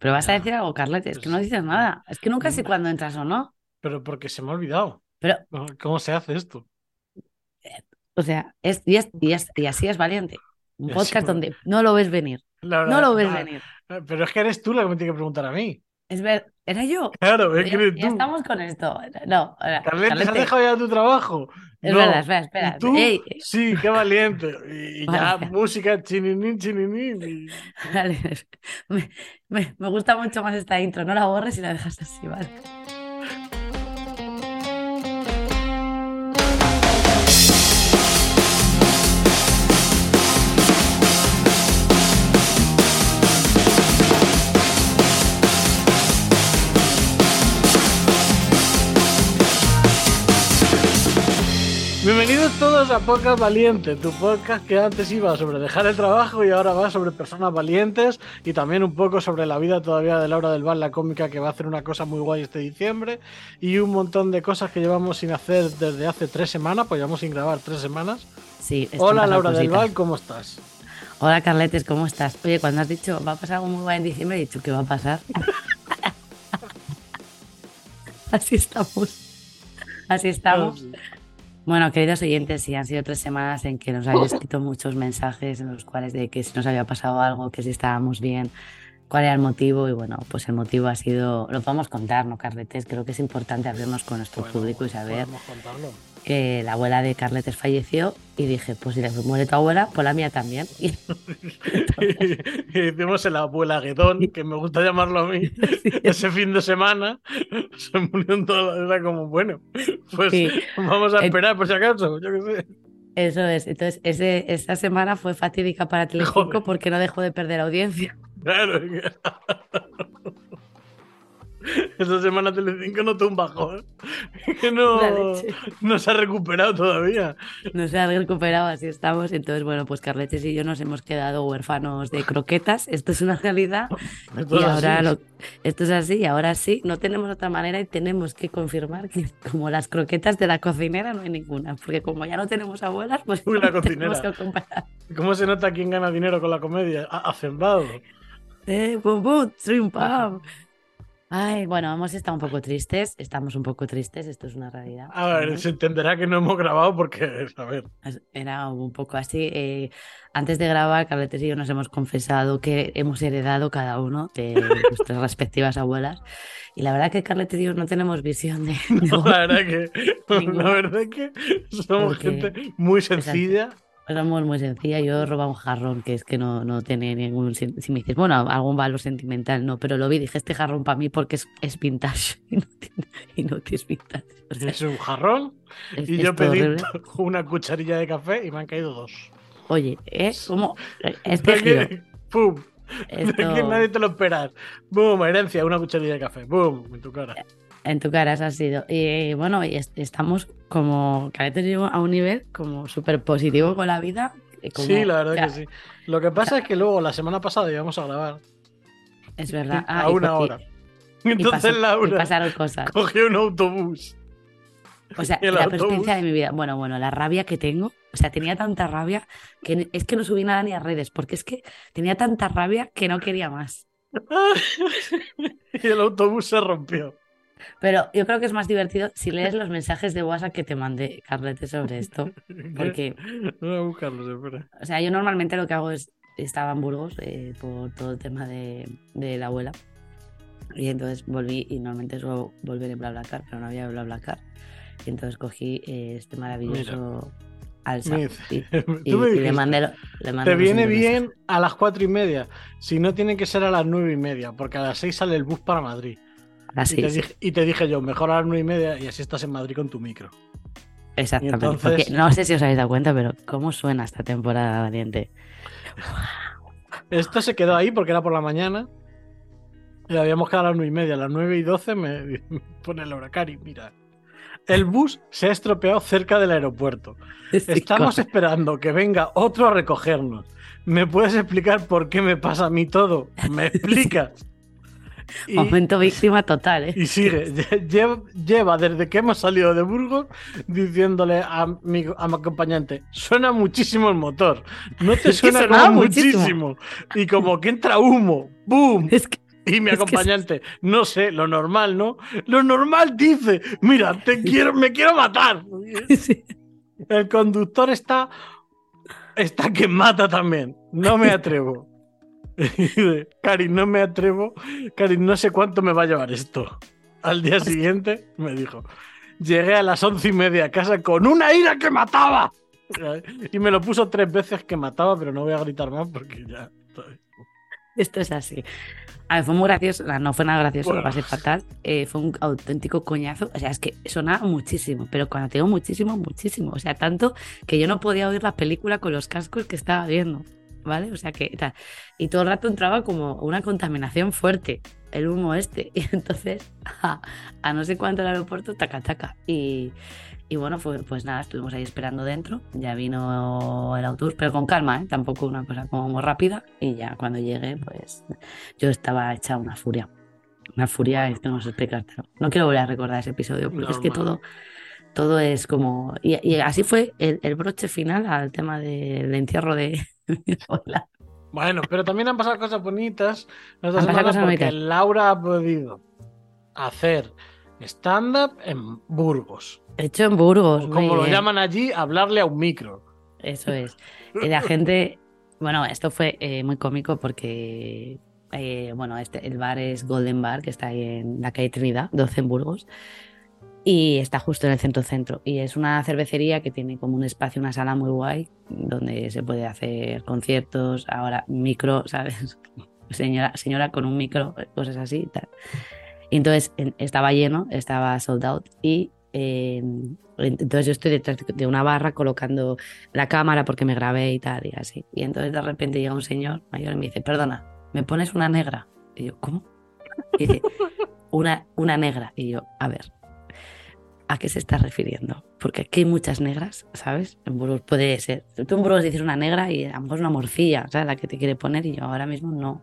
Pero vas a decir algo, Carlete, es que no dices nada. Es que nunca sé cuándo entras o no. Pero porque se me ha olvidado. Pero, ¿Cómo se hace esto? o sea, es, y, es- y es- y así es valiente. Un podcast donde no lo ves venir. No lo ves venir. Pero es que eres tú la que me tiene que preguntar a mí. Es ver, era yo. Claro, es Ya, que eres ya tú. estamos con esto. No, ahora, Carlete, ¿se has Carlete, dejado ya tu trabajo? es No. verdad, espera, espera. ¿Y tú? Ey, Sí, qué valiente. Y, ya música chininín, chininín. y- Vale, me, me- me gusta mucho más esta intro. No la borres y la dejas así, ¿vale? Bienvenidos todos a Podcast Valiente, tu podcast que antes iba sobre dejar el trabajo y ahora va sobre personas valientes y también un poco sobre la vida todavía de Laura del Val, la cómica que va a hacer una cosa muy guay este diciembre y un montón de cosas que llevamos sin hacer desde hace tres semanas, pues llevamos sin grabar tres semanas. Sí, Hola Laura del. Val, ¿cómo estás? Hola Carletes, ¿cómo estás? Oye, cuando has dicho va a pasar algo muy guay en diciembre, he dicho ¿qué va a pasar? Así estamos. Así estamos. Bueno, queridos oyentes, sí, han sido tres semanas en que nos habéis escrito muchos mensajes en los cuales de que si nos había pasado algo, que si estábamos bien, cuál era el motivo y bueno, pues el motivo ha sido, lo podemos contar, ¿no, Carletes? Creo que es importante abrirnos con nuestro Bueno, público y saber podemos contarlo. Que la abuela de Carletes falleció y dije, pues si le muere tu abuela, pues la mía también. Y y hicimos el abuela Guedón, que me gusta llamarlo a mí, ese fin de semana se murió en toda la era como, bueno, pues Sí. vamos a esperar por si acaso, yo qué sé. Eso es. Entonces, ese, esa semana fue fatídica para Telecinco Joder. porque no dejó de perder audiencia. Claro. Esta semana Telecinco notó un bajón. Que no, no se ha recuperado todavía. No se ha recuperado, así estamos. Entonces, bueno, pues Carletes y yo nos hemos quedado huérfanos de croquetas. Esto es una realidad. Esto Y es ahora lo- esto es así, y ahora sí, no tenemos otra manera y tenemos que confirmar que como las croquetas de la cocinera no hay ninguna, porque como ya no tenemos abuelas, pues Uy, la tenemos cocinera. que comprar. ¿Cómo se nota quién gana dinero con la comedia? Ha- Hacendado. Eh, bum, bum, trim, pam. Ay, bueno, hemos estado un poco tristes, estamos un poco tristes, esto es una realidad. A ver, ¿no? se entenderá que no hemos grabado porque, a ver, Era un poco así. eh, antes de grabar, Carletes y yo nos hemos confesado que hemos heredado cada uno de nuestras respectivas abuelas. Y la verdad que Carletes y yo no tenemos visión de... de la verdad que, la verdad que somos Porque- gente muy sencilla. Somos muy sencilla. Yo he robado un jarrón que es que no, no tiene ningún. Si me dices, bueno, algún valor sentimental, no, pero lo vi, dije, este jarrón para mí porque es, es vintage y no, tiene- y no que es vintage. O sea, Es un jarrón es- y es yo pedí horrible. una cucharilla de café y me han caído dos. Oye, ¿eh? Este giro. que, ¡Pum! De que Esto- nadie te lo esperas. ¡Boom! Herencia, una cucharilla de café. ¡Boom! En tu cara. En tu cara, eso ha sido. Y bueno, y est- estamos como, Carletes y yo a un nivel como súper positivo con la vida. como- Sí, la verdad o sea, que sí. Lo que pasa es que luego la semana pasada íbamos a grabar Es verdad. a Ah, una y- hora. y Entonces pasó- Laura pasaron cosas. cogió un autobús. O sea, la autobús. de mi vida. Bueno, bueno, la rabia que tengo. O sea, tenía tanta rabia que es que no subí nada ni a redes, porque es que tenía tanta rabia que no quería más. y el autobús se rompió. Pero yo creo que es más divertido si lees los mensajes de WhatsApp que te mandé, Carlete, sobre esto. Porque, Voy a buscarlos, espera. o sea, yo normalmente lo que hago es, estaba en Burgos eh, por todo el tema de, de la abuela. Y entonces volví y normalmente suelo volver en BlaBlaCar, pero no había BlaBlaCar. Y entonces cogí eh, este maravilloso alza. Me Y, y- y le mandé, lo- le mandé Te viene bien a las cuatro y media. Si no, tiene que ser a las nueve y media, porque a las seis sale el bus para Madrid. Así, y, te sí, dije, y te dije yo, mejor a las nueve y media y así estás en Madrid con tu micro. exactamente. entonces- Porque no sé si os habéis dado cuenta, pero ¿cómo suena esta temporada valiente? Esto se quedó ahí porque era por la mañana. Y habíamos quedado a las nueve y media, a las nueve y doce me, me pone Laura Cari, mira. El bus se ha estropeado cerca del aeropuerto. Estamos esperando que venga otro a recogernos. ¿Me puedes explicar por qué me pasa a mí todo? ¿Me explicas? Y, Momento víctima total, ¿eh? Y sigue, lleva, desde que hemos salido de Burgos diciéndole a mi, a mi acompañante, suena muchísimo el motor, no te suena muchísimo. Y como que entra humo, ¡boom! y mi acompañante, no sé, lo normal, ¿no? Lo normal dice, mira, te quiero, me quiero matar. El conductor está, está que mata también, no me atrevo. Cari, no me atrevo. Cari, no sé cuánto me va a llevar esto. Al día siguiente me dijo, llegué a las once y media a casa con una ira que mataba. Y me lo puso tres veces que mataba, pero no voy a gritar más porque ya... Esto es así. A ver, fue muy gracioso, no fue nada gracioso, lo pasé fatal. Eh, fue un auténtico coñazo. O sea, es que sonaba muchísimo, pero cuando tengo muchísimo, muchísimo. O sea, tanto que yo no podía oír la película con los cascos que estaba viendo. ¿Vale? O sea que tal. Y todo el rato entraba como una contaminación fuerte, el humo este. Y entonces, a, no sé cuánto el aeropuerto, taca, taca. Y, y bueno, fue, pues nada, estuvimos ahí esperando dentro. Ya vino el autobús, pero con calma, ¿eh? tampoco una cosa como muy rápida. Y ya cuando llegué, pues yo estaba hecha una furia. Una furia, es que no sé explicártelo. No quiero volver a recordar ese episodio, porque es que todo todo es como. Y, así fue el, el, broche final al tema del entierro de, Bueno, pero también han pasado cosas bonitas. porque Laura ha podido hacer stand-up en Burgos. Hecho en Burgos. como lo llaman allí, hablarle a un micro. Eso es. Y la gente. Bueno, esto fue eh, muy cómico porque. Eh, bueno, este, el bar es Golden Bar, que está ahí en la calle Trinidad, 12 en Burgos y está justo en el centro centro. Y es una cervecería que tiene como un espacio, una sala muy guay, donde se puede hacer conciertos, ahora micro, ¿sabes? Señora, señora con un micro, cosas así y tal. Y entonces estaba lleno, estaba sold out y eh, entonces yo estoy detrás de una barra colocando la cámara porque me grabé y tal y así. Y entonces de repente llega un señor mayor y me dice, perdona, ¿me pones una negra? Y yo, ¿cómo? Y dice, una, una negra. Y yo, a ver, a qué se está refiriendo. Porque aquí hay muchas negras, ¿sabes? En Burgos puede ser. Tú en Burgos dices una negra y a lo mejor es una morcilla, ¿sabes? La que te quiere poner y yo ahora mismo no.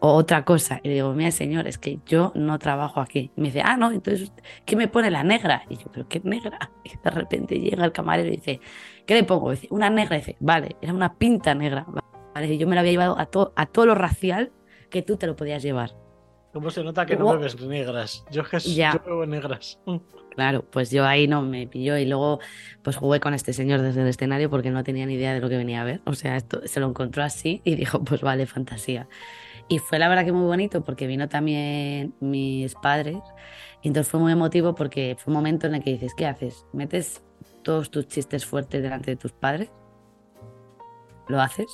O otra cosa. Y le digo, mira, señor, es que yo no trabajo aquí. Y me dice, ah, no, entonces, ¿qué me pone la negra? Y yo, ¿pero qué negra? Y de repente llega el camarero y dice, ¿qué le pongo? dice, una negra. Y dice, vale, era una pinta negra. Vale, y yo me la había llevado a, a todo lo racial que tú te lo podías llevar. ¿Cómo se nota que no bebes negras? Yo, ya. yo bebo negras. Claro, pues yo ahí no me pilló y luego pues jugué con este señor desde el escenario porque no tenía ni idea de lo que venía a ver. O sea, esto se lo encontró así y dijo, pues vale, fantasía. Y fue la verdad que muy bonito porque vino también mis padres y entonces fue muy emotivo porque fue un momento en el que dices, ¿qué haces? ¿Metes todos tus chistes fuertes delante de tus padres? ¿Lo haces?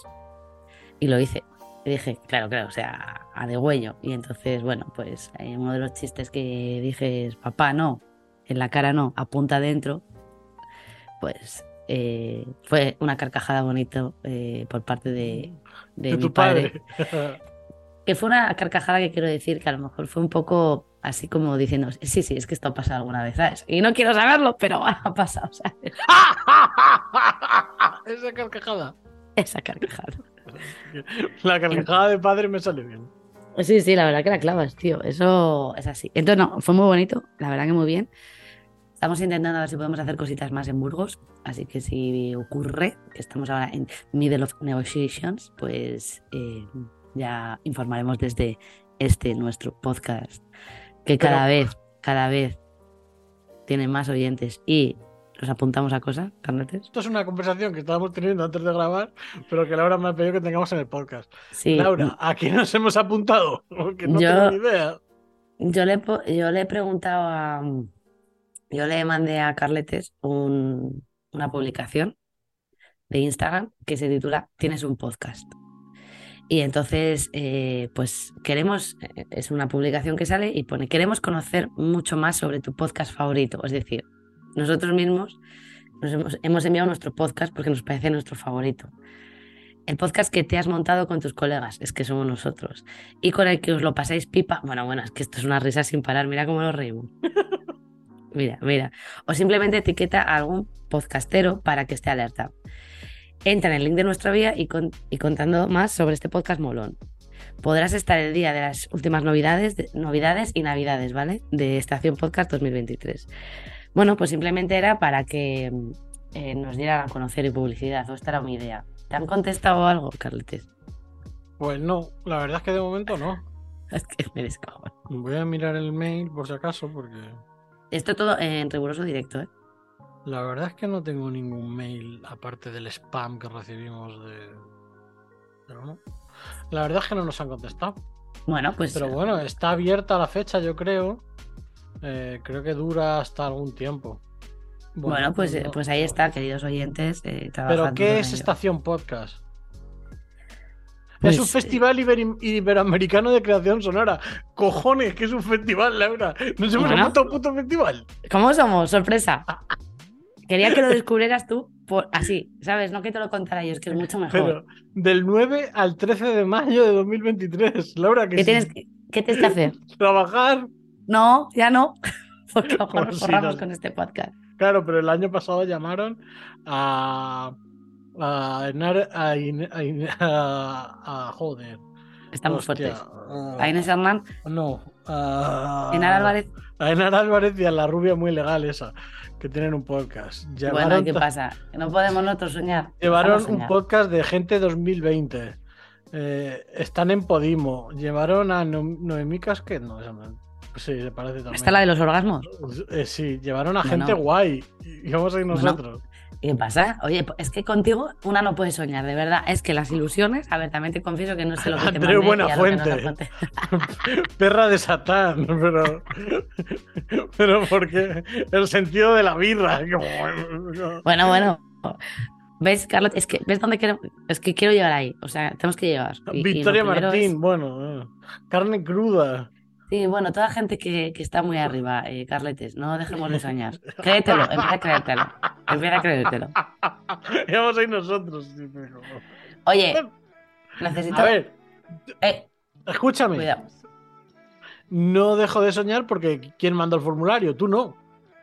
Y lo hice. Y dije, claro, claro, o sea, a degüello. Y entonces, bueno, pues uno de los chistes que dije es, papá, no, en la cara no, apunta adentro, pues eh, fue una carcajada bonito eh, por parte de, de, mi padre. que fue una carcajada que quiero decir que a lo mejor fue un poco así como diciendo, sí, sí, es que esto ha pasado alguna vez, ¿sabes? Y no quiero saberlo, pero ha pasado, ¿sabes? Esa carcajada. Esa carcajada. La carcajada de padre me sale bien. Sí, sí, la verdad que la clavas, tío. Eso es así. Entonces, no, fue muy bonito, la verdad que muy bien. Estamos intentando a ver si podemos hacer cositas más en Burgos, así que si ocurre, que estamos ahora en middle of negotiations, pues eh, ya informaremos desde este nuestro podcast, que cada vez, cada vez tiene más oyentes y nos apuntamos a cosas, Carnetes. Esto es una conversación que estábamos teniendo antes de grabar, pero que Laura me ha pedido que tengamos en el podcast. Sí. Laura, ¿a quién nos hemos apuntado? Porque no tengo ni idea. Yo le, yo le he preguntado a. Yo le mandé a Carletes una publicación de Instagram que se titula Tienes un podcast. Y entonces, eh, pues queremos, eh, es una publicación que sale y pone, queremos conocer mucho más sobre tu podcast favorito. Es decir, nosotros mismos nos hemos, enviado nuestro podcast porque nos parece nuestro favorito. El podcast que te has montado con tus colegas, es que somos nosotros. Y con el que os lo pasáis pipa. Bueno, bueno, es que esto es una risa sin parar, mira cómo nos reímos. Mira, mira. O simplemente etiqueta a algún podcastero para que esté alerta. Entra en el link de nuestra vía y, con- y contando más sobre este podcast molón. Podrás estar el día de las últimas novedades, de- novedades y navidades, ¿vale? De Estación Podcast 2023. Bueno, pues simplemente era para que mm, eh, nos dieran a conocer y publicidad, o esta era mi idea. ¿Te han contestado algo, Carletes? Pues no, la verdad es que de momento no. Es que me descojo. Voy a mirar el mail por si acaso, porque Esto todo en riguroso directo, ¿eh? la verdad es que no tengo ningún mail aparte del spam que recibimos de. Pero no. La verdad es que no nos han contestado. Bueno, pues Pero bueno, está abierta la fecha, yo creo. Eh, creo que dura hasta algún tiempo. Bueno, pues, eh, no- pues ahí está, queridos oyentes. eh, ¿Pero qué es. Estación Podcast? Pues, es un festival iberi- iberoamericano de creación sonora. Cojones, que es un festival, Laura. Nos hemos Bueno. un puto festival. ¿Cómo somos? Sorpresa. Quería que lo descubrieras tú por así, ¿sabes? No que te lo contara yo, es que es mucho mejor. Pero del 9 al 13 de mayo de 2023. Laura, que ¿Qué si tienes, ¿Qué tienes que hacer? trabajar. No, ya no. Porque a lo mejor Pues nos forramos no. con este podcast. Claro, pero el año pasado llamaron a. A, a, a a- a- joder. Estamos hostia, fuertes. a- A Inés Hernán, No. A, Enar Álvarez. A Enar Álvarez y a la rubia muy legal esa, que tienen un podcast. Bueno, Llevaron, ¿y ¿qué pasa? Que no podemos nosotros soñar. llevaron un podcast de gente 2020. Eh, están en Podimo. Llevaron a no Noemí Casquet. No, esa no- Sí, se parece también. ¿Está la de los orgasmos? Eh, sí, llevaron a gente guay. Y vamos a ir Bueno. nosotros. ¿Y ¿Qué pasa? Oye, es que contigo una no puede soñar, de verdad. Es que las ilusiones, a ver, también te confieso que no sé lo que te Andreu te Buenafuente. conté. Perra de Satán, pero. Pero porque el sentido de la birra. Bueno, bueno. ¿Ves, Carlot? Es que, ¿ves dónde quiero? Es que quiero llegar ahí. O sea, tenemos que llegar. Y- y lo Victoria Martín, es- bueno. eh, Carne cruda. Sí, bueno, toda gente que, que está muy arriba, eh, Carletes, no dejemos de soñar. Créetelo, empieza a creértelo. Empieza a creértelo. Vamos a ir nosotros. sí, pero- Oye, necesito. A ver, Eh, escúchame. cuidado, No dejo de soñar porque ¿quién mandó el formulario? Tú no.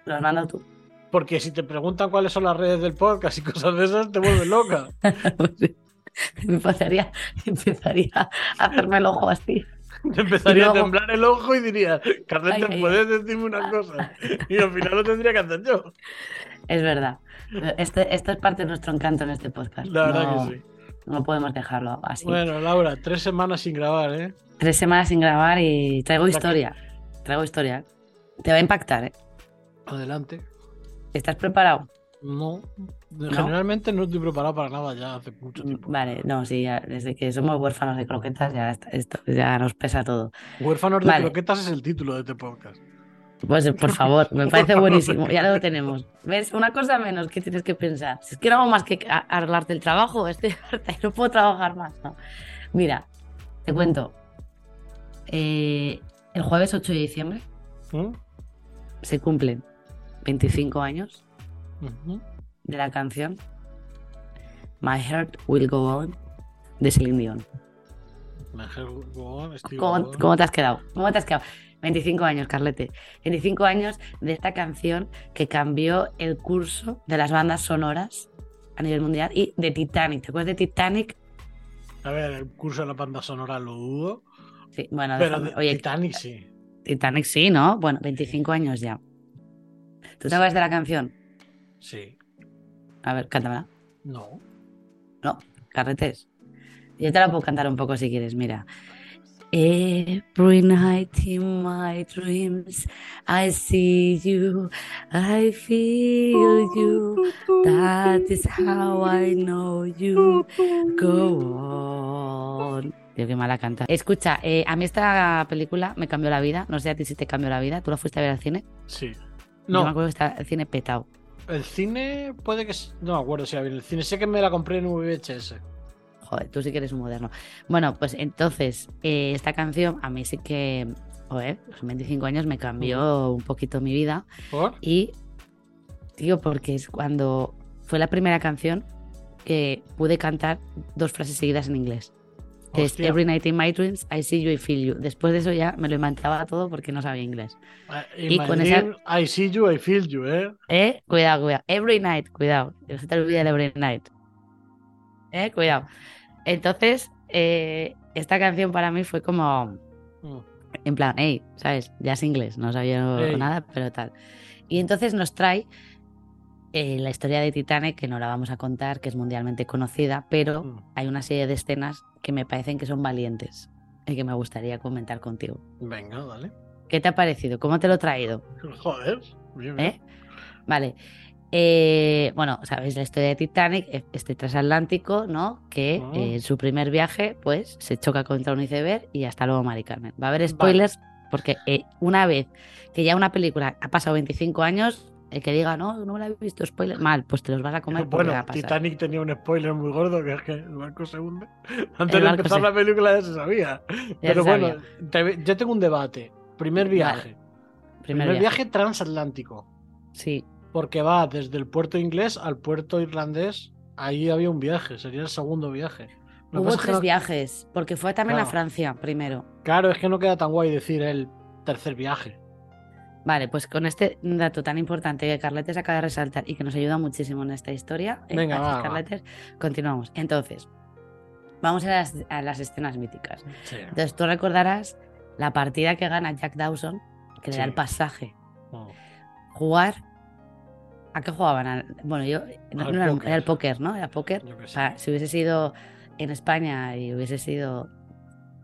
lo has mandado tú. Porque si te preguntan cuáles son las redes del podcast y cosas de esas, te vuelves loca. empezaría, empezaría a hacerme el ojo así. Te empezaría luego- a temblar el ojo y dirías, Carlete, Ay, ay, ¿puedes decirme una cosa? Y al final lo tendría que hacer yo. Es verdad. Este, esto es parte de nuestro encanto en este podcast. La verdad no, que sí. no podemos dejarlo así. Bueno, Laura, tres semanas sin grabar, ¿eh? Tres semanas sin grabar y traigo historia. Traigo historia. Te va a impactar, ¿eh? Adelante. ¿Estás preparado? No, generalmente no estoy preparado para nada ya hace mucho tiempo. Vale, no, sí, ya, desde que somos huérfanos de croquetas ya, está- esto, ya nos pesa todo. Huérfanos de Vale. croquetas es el título de este podcast. Pues por favor, me parece buenísimo, ya lo tenemos. ¿Ves? Una cosa menos que tienes que pensar. Si es que no hago más que arreglarte el trabajo, estoy harta y no puedo trabajar más. ¿no? Mira, te cuento. Eh, el jueves 8 de diciembre ¿Mm? se cumplen 25 años De la canción My Heart Will Go On de Celine Dion. Gobón, Steve ¿Cómo, te has quedado? ¿Cómo te has quedado? 25 años, Carlete. 25 años de esta canción que cambió el curso de las bandas sonoras a nivel mundial y de Titanic. ¿Te acuerdas de Titanic? A ver, el curso de la banda sonora lo dudo. Sí, bueno, Pero déjame- de oye, Titanic sí. Titanic sí, ¿no? Bueno, 25 años ya. ¿Tú te acuerdas de la canción? Sí. A ver, cántamela. No. No, carretes. Yo te la puedo cantar un poco si quieres, mira. Every night in my dreams I see you, I feel you. That is how I know you. Go on. Tío, qué mala canta. Escucha, eh, a mí esta película me cambió la vida. No sé a ti si te cambió la vida. ¿Tú la fuiste a ver al cine? Sí. Yo No, me acuerdo que está el cine petado. El cine puede que. No me acuerdo si bien el cine. Sé que me la compré en VHS. Joder, tú sí que eres un moderno. Bueno, pues entonces, eh, esta canción a mí sí que, joder, con 25 años me cambió un poquito mi vida. ¿Por? Y, tío, porque es cuando fue la primera canción que pude cantar dos frases seguidas en inglés. Que es. Every night in my dreams, I see you, I feel you. Después de eso ya me lo inventaba todo porque no sabía inglés. Eh, Y con esa- I see you, I feel you, ¿eh? ¿Eh? Cuidado, cuidado. Every night, cuidado. No se te olvide el every night. ¿Eh? Cuidado. Entonces, eh, esta canción para mí fue como, Mm. en plan, hey, ¿sabes? Ya es inglés, no sabía nada, pero tal. Y entonces nos trae eh, la historia de Titanic, que no la vamos a contar, que es mundialmente conocida, pero Mm. hay una serie de escenas que me parecen que son valientes y que me gustaría comentar contigo. Venga, dale. ¿Qué te ha parecido? ¿Cómo te lo he traído? Joder. bien, bien. ¿Eh? Vale. Eh, bueno, sabéis la historia de Titanic, e- este transatlántico, ¿no? Que eh, en su primer viaje, pues, se choca contra un iceberg y hasta luego, Mari Carmen. Va a haber spoilers porque eh, una vez que ya una película ha pasado 25 años, el que diga, no, no me la he visto, spoiler, mal, pues te los vas a comer Bueno, va a pasar. Titanic tenía un spoiler muy gordo que es que el barco se hunde. Antes de empezar se- la película ya se sabía. Ya Pero se bueno, sabía. te- yo tengo un debate. Primer viaje. Primer, Primer, viaje. viaje. transatlántico. Sí, Porque va desde el puerto inglés al puerto irlandés. Ahí había un viaje, sería el segundo viaje. Hubo tres no- viajes, porque fue también a. Francia primero. Claro, es que no queda tan guay decir el tercer viaje. Vale, pues con este dato tan importante que Carletes acaba de resaltar y que nos ayuda muchísimo en esta historia, ¿eh? Venga, va. Carletes, continuamos. Entonces, vamos a las, a las escenas míticas. Sí. Entonces, tú recordarás la partida que gana Jack Dawson, que le da el pasaje. Oh. Jugar. ¿A qué jugaban? Al- Bueno, yo. No, Al no era, el póker, ¿no? Era póker. Si hubiese sido en España y hubiese sido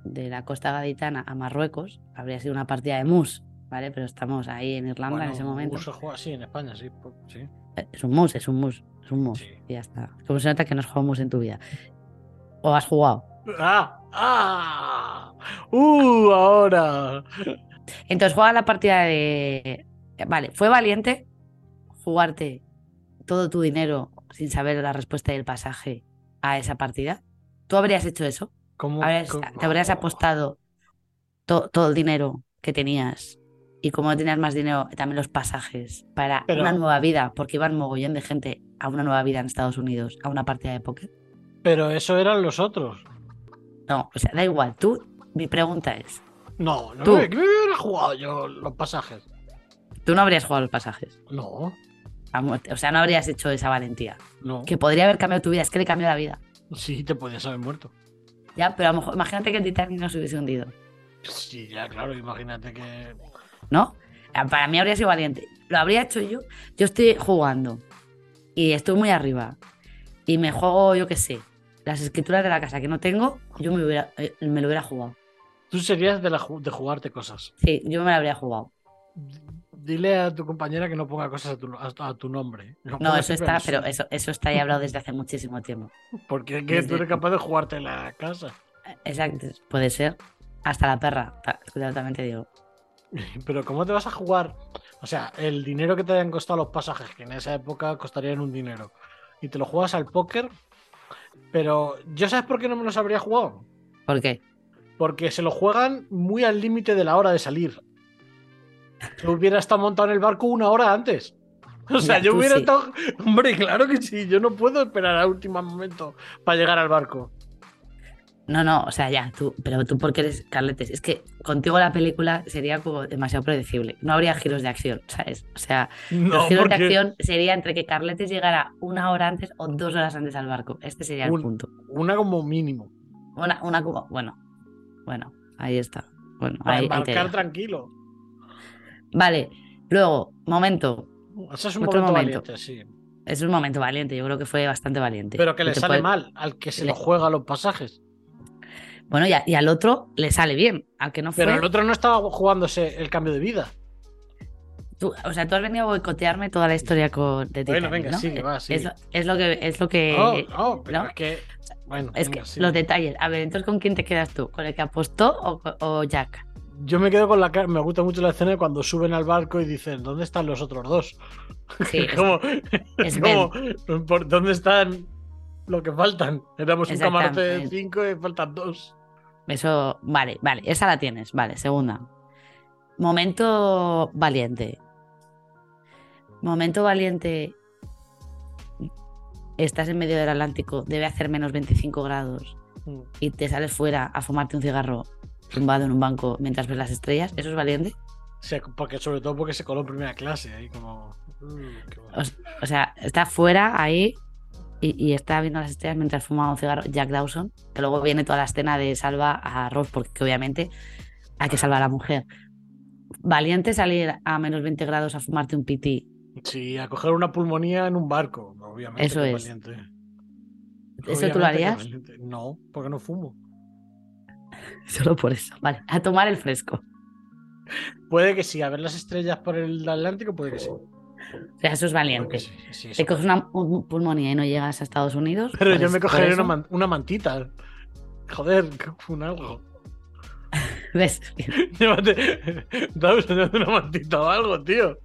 de la costa gaditana a Marruecos, habría sido una partida de mus, ¿vale? Pero estamos ahí en Irlanda en ese momento. Uso juega así en España, sí. Eh, Es un mus, es un mus, es un mus. Sí. Y ya está. Como se nota que no has jugado mus en tu vida. O has jugado. ¡Ah! ¡Ah! ¡Uh! Ahora. Entonces juega la partida de. Vale, fue valiente jugarte todo tu dinero sin saber la respuesta del pasaje a esa partida. ¿Tú habrías hecho eso? ¿Cómo, Habrías- cómo- ¿Te habrías apostado to- todo el dinero que tenías? Y como no tenías más dinero, también los pasajes para Pero- una nueva vida, porque iban mogollón de gente a una nueva vida en Estados Unidos, a una partida de póker. Pero eso eran los otros. No, o sea, da igual. Tú, mi pregunta es, No, no Tú. me, me hubiera jugado yo los pasajes. tú no habrías jugado los pasajes. No. O sea, no habrías hecho esa valentía. no. Que podría haber cambiado tu vida, es que le cambió la vida. Sí, te podías haber muerto. Ya, pero a lo mejor, imagínate que el Titanic no se hubiese hundido, Sí, ya, claro, imagínate que. ¿No? Ah, Para mí habría sido valiente. Lo habría hecho yo. Yo estoy jugando y estoy muy arriba y me juego, yo qué sé, las escrituras de la casa que no tengo, yo me, hubiera, eh, me lo hubiera jugado. Tú serías de, la, de jugarte cosas. Sí, yo me lo habría jugado. Dile a tu compañera que no ponga cosas a tu, a- a tu nombre. Lo No, eso está, pero eso, eso está ya hablado desde hace muchísimo tiempo. Porque es que tú eres capaz de jugarte la casa. Exacto, puede ser. Hasta la perra, ta- cuidado, también te digo. Pero ¿cómo te vas a jugar? O sea, el dinero que te hayan costado los pasajes, que en esa época costarían un dinero, y te lo juegas al póker, pero ¿yo sabes por qué no me los habría jugado? ¿Por qué? Porque se lo juegan muy al límite de la hora de salir. Yo hubiera estado montado en el barco una hora antes. O sea, Ya, yo hubiera sí. estado. Hombre, claro que sí. Yo no puedo esperar a último momento para llegar al barco. No, no, o sea, ya, tú, pero tú porque eres Carletes. Es que contigo la película sería como demasiado predecible. No habría giros de acción, ¿sabes? O sea, No, los giros de acción sería entre que Carletes llegara una hora antes o dos horas antes al barco. Este sería el Un- punto. una como mínimo. Una, una como, bueno, bueno, ahí está. Bueno, Para ahí, embarcar tranquilo. Vale, luego, momento. Ese es un momento, momento. valiente, sí. Es un momento valiente, yo creo que fue bastante valiente. Pero que le sale puede- mal al que se le- lo juega los pasajes. Bueno, y, a- y al otro le sale bien, al que no fue. Pero el otro no estaba jugándose el cambio de vida. Tú- o sea, tú has venido a boicotearme toda la historia con de Bueno, Titanic, venga, ¿no? sigue, va, sigue. es lo que es lo que no, no, pero ¿no? es que. Bueno, es venga, que los detalles. A ver, entonces ¿con quién te quedas tú? ¿Con el que apostó o, Jack? Yo me quedo con la cara. Me gusta mucho la escena de cuando suben al barco y dicen: ¿Dónde están los otros dos? Sí, es- como, es como, ¿por ¿Dónde están lo que faltan? Éramos un camarote de cinco y faltan dos. Eso, vale, vale, esa la tienes, vale, segunda. Momento valiente. Momento valiente. estás en medio del Atlántico, debe hacer menos 25 grados Mm. y te sales fuera a fumarte un cigarro tumbado en un banco mientras ves las estrellas, ¿eso es valiente? Se- porque, sobre todo porque se coló en primera clase, ahí como. mm, qué bueno. O, o sea, está fuera ahí y, y está viendo las estrellas mientras fuma un cigarro Jack Dawson, que luego viene toda la escena de salva a Ross, porque obviamente hay que salvar a la mujer. Valiente salir a menos 20 grados a fumarte un piti. Sí, a coger una pulmonía en un barco, obviamente. Eso es. valiente. ¿Eso tú lo harías? No, porque no fumo. Solo por eso. Vale, a tomar el fresco. Puede que sí, a ver las estrellas por el Atlántico, puede que sí. O sea, eso es Puede valiente. que sí, sí, eso Te coges una un- pulmonía y no llegas a Estados Unidos. Pero yo pues, me eso, una, man- una mantita. Joder, un algo. ¿Ves? Llévate, dame una mantita o algo, tío.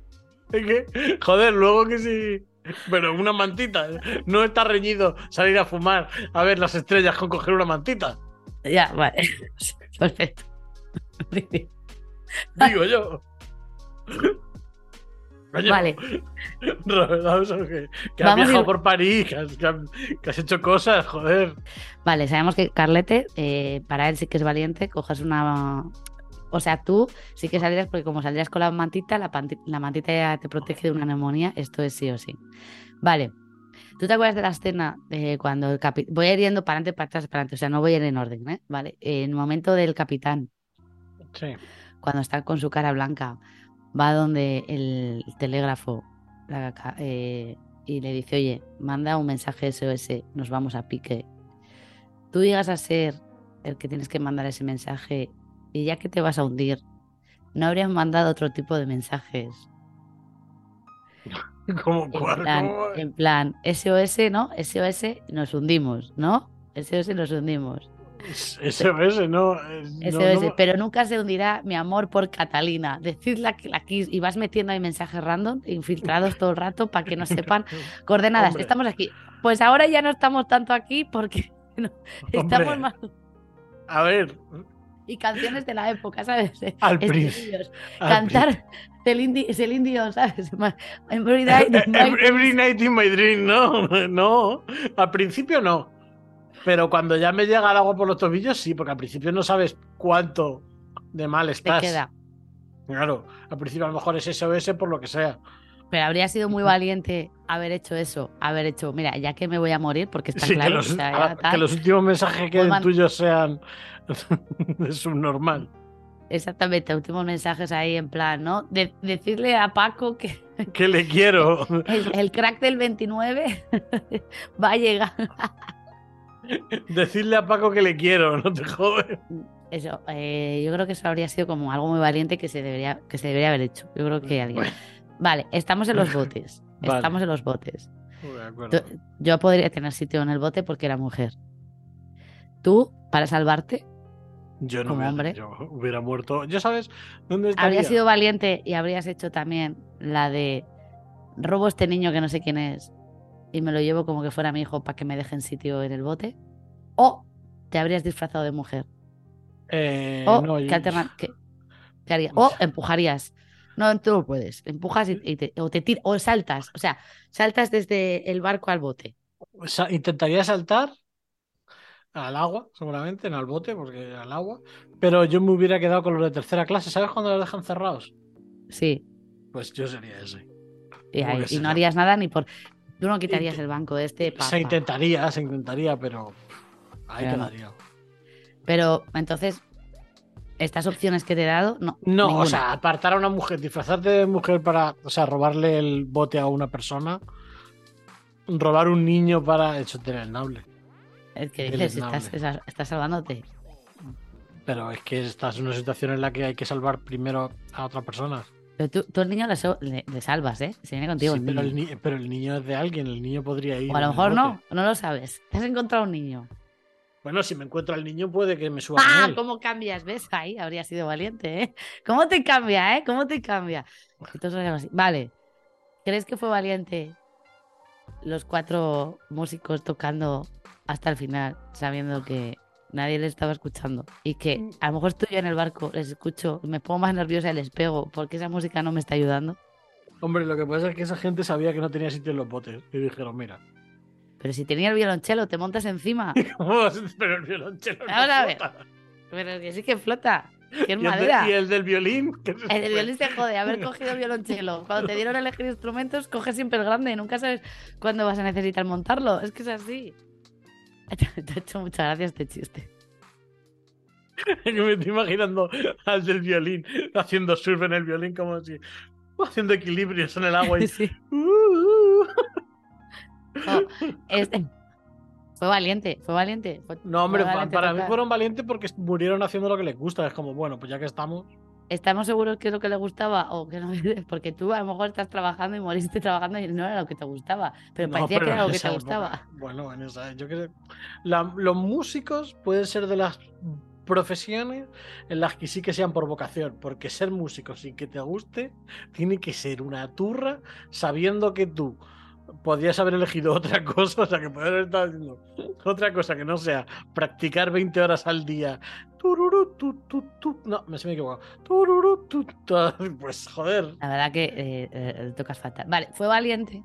Es que, joder, luego que sí. Pero una mantita. No está reñido salir a fumar a ver las estrellas con coger una mantita. Ya, vale. Perfecto. Digo yo. Coño, Vale. Robert Dawson, que, que has viajado ir- por París, que has, que has- que has hecho cosas, joder. Vale, sabemos que Carlete, eh, para él sí que es valiente, cojas una... O sea, tú sí que saldrías, porque como saldrías con la mantita, la, mantita ya te protege de una neumonía, esto es sí o sí. Vale. ¿Tú te acuerdas de la escena de cuando el capitán... Voy a ir yendo para adelante, para atrás, para adelante, o sea, no voy a ir en orden, ¿eh? Vale. En el momento del capitán, Sí. cuando está con su cara blanca, va donde el telégrafo la eh, y le dice, oye, manda un mensaje SOS, nos vamos a pique. Tú llegas a ser el que tienes que mandar ese mensaje y ya que te vas a hundir, ¿no habrías mandado otro tipo de mensajes? ¿Cómo, En cuál? plan, ¿Cómo? en plan, SOS, ¿no? SOS, nos hundimos, ¿no? SOS, nos hundimos. SOS, no. eh, no, SOS, no- pero nunca se hundirá mi amor por Catalina. Decidla que la quis y vas metiendo ahí mensajes random, infiltrados todo el rato para que no sepan coordenadas. Hombre. Estamos aquí. Pues ahora ya no estamos tanto aquí porque no, estamos más. A ver, Y canciones de la época, ¿sabes? Al Cantar Celine Celine Dion, ¿sabes? Every night in my every night in my dream, no, no. Al principio no. Pero cuando ya me llega el agua por los tobillos, sí, porque al principio no sabes cuánto de mal te estás. queda. Claro, al principio a lo mejor es SOS por lo que sea. Pero habría sido muy valiente haber hecho eso, haber hecho, mira, ya que me voy a morir, porque está Sí, claro, que, los, o sea, a- ya que los últimos mensajes que man- tuyos sean de subnormal. Exactamente, últimos mensajes ahí en plan, ¿no? De- decirle a Paco que Que le quiero. el, el crack del 29 va a llegar. Decirle a Paco que le quiero, no te jodes. Eso, eh, yo creo que eso habría sido como algo muy valiente que se debería, que se debería haber hecho. Yo creo que alguien. Vale, estamos en los botes. Vale. Estamos en los botes. Tú- Yo podría tener sitio en el bote porque era mujer. Tú, para salvarte, Yo no como hubiera, hombre. yo hubiera muerto. ¿Ya sabes dónde estaría? habrías sido valiente y habrías hecho también la de robo a este niño que no sé quién es y me lo llevo como que fuera mi hijo para que me dejen sitio en el bote. O te habrías disfrazado de mujer. Eh, O, no, ¿qué yo- qué- qué harías? O empujarías. No, tú no puedes. Empujas y, y te, o te tir- o saltas. O sea, saltas desde el barco al bote. intentaría saltar al agua, seguramente, no al bote, porque al agua. Pero yo me hubiera quedado con los de tercera clase. ¿Sabes cuando los dejan cerrados? Sí. Pues yo sería ese. Y, ¿Cómo ahí- que y sí, no no? harías nada ni por. Tú no quitarías el banco de este. pa- Se intentaría, se intentaría, pero ahí Pero quedaría. Pero entonces, estas opciones que te he dado, no. No, ninguna. o sea, apartar a una mujer, disfrazarte de mujer para, o sea, robarle el bote a una persona, robar un niño para, eso es deleznable. Es que dices, estás, estás salvándote. Pero es que estás en una situación en la que hay que salvar primero a otra persona. Pero tú, tú al niño le, so- le- le salvas, ¿eh? Se viene contigo Sí, el pero, niño. el ni- pero el niño es de alguien, el niño podría ir. O a lo el mejor no, no lo sabes. Te has encontrado un niño. Bueno, si me encuentro al niño puede que me suba ¡Ah! él. ¿Cómo cambias? ¿Ves? Ahí habría sido valiente, ¿eh? ¿Cómo te cambia, eh? ¿Cómo te cambia? Entonces. Vale. ¿Crees que fue valiente los cuatro músicos tocando hasta el final, sabiendo que nadie les estaba escuchando? Y que a lo mejor estoy yo en el barco, les escucho, me pongo más nerviosa y les pego porque esa música no me está ayudando. Hombre, lo que pasa es que esa gente sabía que no tenía sitio en los botes y dijeron, mira, Pero si tenía el violonchelo, te montas encima. ¿Cómo? Pero el violonchelo no Ahora a ver. flota. Pero que sí que flota. Que es ¿Y el, de- madera. y el del violín? ¿Qué es El del violín se jode, haber cogido el violonchelo. Cuando te dieron a elegir instrumentos, coges siempre el grande. Nunca sabes cuándo vas a necesitar montarlo. Es que es así. Te ha hecho muchas gracias este chiste. Que me estoy imaginando al del violín haciendo surf en el violín como si haciendo equilibrios en el agua y Sí. Uh, uh. No, este- Fue valiente, fue valiente. fue- No, hombre, fue pa- valiente para mí fueron valientes porque murieron haciendo lo que les gusta. Es como, bueno, pues ya que estamos. ¿Estamos seguros que es lo que le gustaba o que no? Porque tú a lo mejor estás trabajando y moriste trabajando y no era lo que te gustaba. Pero No, parecía pero que era lo que te gustaba. Bueno, en esa, yo creo. la- los músicos pueden ser de las profesiones en las que sí que sean por vocación, porque ser músico sin que te guste tiene que ser una turra sabiendo que tú podías haber elegido otra cosa, o sea, que podías haber estado haciendo otra cosa que no sea practicar 20 horas al día. No, me se me he equivocado. Pues joder. La verdad que eh, eh, tocas fatal. Vale, fue valiente.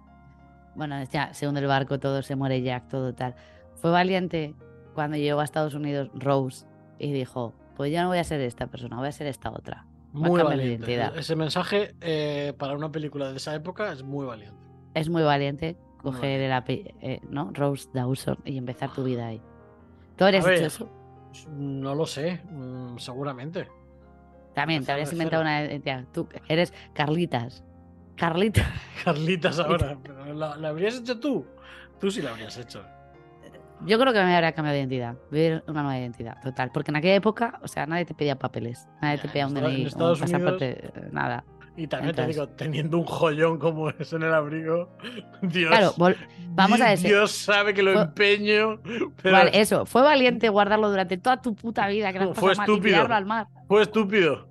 Bueno, ya se hunde el barco, todo se muere Jack, todo tal. Fue valiente cuando llegó a Estados Unidos Rose y dijo: Pues yo no voy a ser esta persona, voy a ser esta otra. Muy valiente. identidad. Ese mensaje eh, para una película de esa época es muy valiente. Es muy valiente coger valiente. el ape- eh, ¿no? Rose Dawson y empezar tu vida ahí. ¿Tú A hecho eso? No lo sé, mm, seguramente. También, te habrías inventado una identidad. Tú eres Carlitas. Carlitas. Carlitas ahora, pero ¿la, la habrías hecho tú? Tú sí la habrías hecho. Yo creo que me habría cambiado de identidad. Vivir una nueva identidad, total. Porque en aquella época, o sea, nadie te pedía papeles. Nadie Ya, te pedía un en DNI, un eh, nada. Y también te digo, teniendo un joyón como es en el abrigo, Dios, Claro, vamos a ese. Dios sabe que lo Fue- empeño, pero Vale, eso. Fue valiente guardarlo durante toda tu puta vida, que Fue mal, estúpido. al mar. fue estúpido.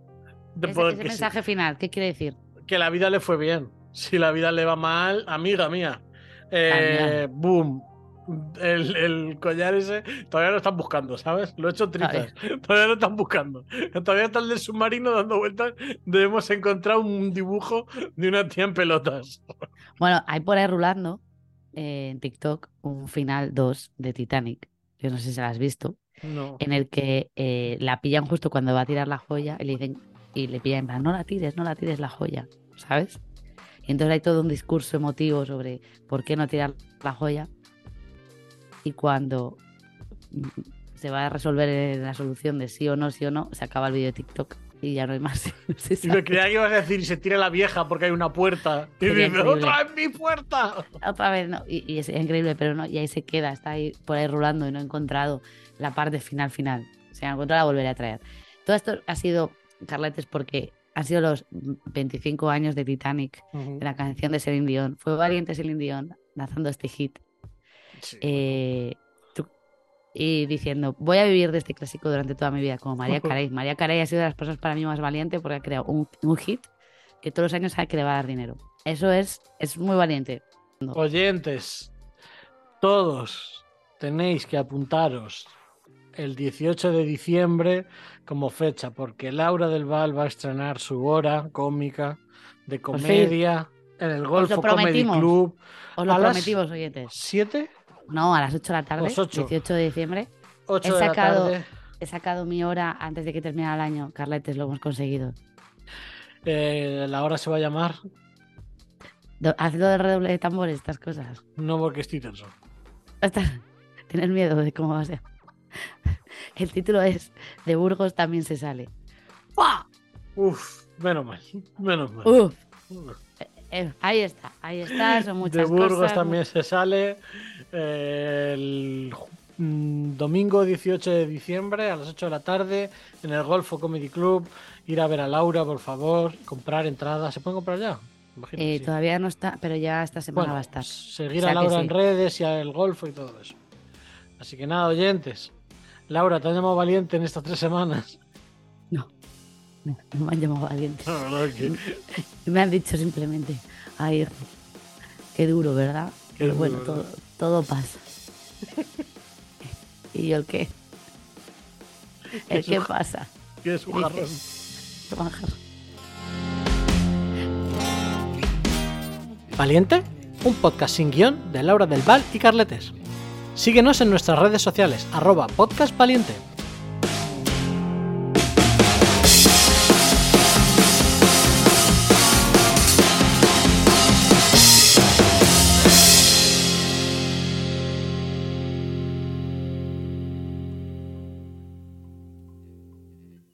De Ese, ese sí- mensaje final, ¿qué quiere decir? que la vida le fue bien. Si la vida le va mal, amiga mía, eh, boom. El, el collar ese todavía lo están buscando, ¿sabes? Lo he hecho tripas. Todavía lo están buscando. Todavía está el del submarino dando vueltas. Debemos encontrar un dibujo de una tía en pelotas. Bueno, hay por ahí rulando eh, en TikTok un final 2 de Titanic. Yo no sé si la has visto. No. en el que eh, la pillan justo cuando va a tirar la joya y le dicen y le pillan en plan, no la tires, no la tires la joya, ¿sabes? Y entonces hay todo un discurso emotivo sobre por qué no tirar la joya. Y cuando mm, se va a resolver eh, la solución de sí o no, sí o no, se acaba el vídeo de TikTok y ya no hay más. Y me creía que ibas a decir, se tira la vieja porque hay una puerta. Y Sería dice, increíble. ¡otra vez mi puerta! Otra vez no, y, y es increíble, pero no, y ahí se queda, está ahí por ahí rulando y no he encontrado la parte final final. Si la encuentro la volveré a traer. Todo esto ha sido, Carletes, porque han sido los 25 años de Titanic, de la canción de Celine Dion. Fue valiente Celine Dion lanzando este hit Sí. eh, tú- y diciendo, voy a vivir de este clásico durante toda mi vida, como María Carey. María Carey ha sido de las personas para mí más valiente porque ha creado un, un hit que todos los años sabe que le va a dar dinero. Eso es, es muy valiente. Oyentes, todos tenéis que apuntaros el 18 de diciembre como fecha, porque Laura del Val va a estrenar su hora cómica de comedia en el Golfo Comedy. Club. Os lo A las- prometimos, oyentes. ¿Siete? No, a las 8 de la tarde, Las ocho. 18 de diciembre. ¿Ocho He de la sacado- tarde? He sacado mi hora antes de que termine el año. Carletes, lo hemos conseguido. Eh, la hora se va a llamar Haciendo de redoble de tambores, estas cosas. No porque estoy tenso. Tienes miedo de cómo va a ser. El título es De Burgos también se sale. ¡Fua! Uf, menos mal, menos mal. Uf, eh, ahí está, ahí está. Son muchas de Burgos cosas. también se sale eh, el mm, domingo 18 de diciembre a las 8 de la tarde en el Golfo Comedy Club. Ir a ver a Laura, por favor, comprar entradas. ¿Se pueden comprar ya? Eh, sí. Todavía no está, pero ya esta semana Bueno, va a estar. seguir O sea a Laura sí. en redes y al Golfo y todo eso. Así que nada, oyentes. Laura, te has llamado valiente en estas tres semanas. No, no, no me han llamado valiente. Que- Y me han dicho simplemente, ay, qué duro, ¿verdad? Qué Pero duro, bueno, ¿verdad? todo, todo pasa. ¿Y yo el qué? ¿El qué pasa? que es un jarrón. ¿Valiente? un podcast sin guion de Laura del Val y Carletes. Síguenos en nuestras redes sociales, arroba podcastvaliente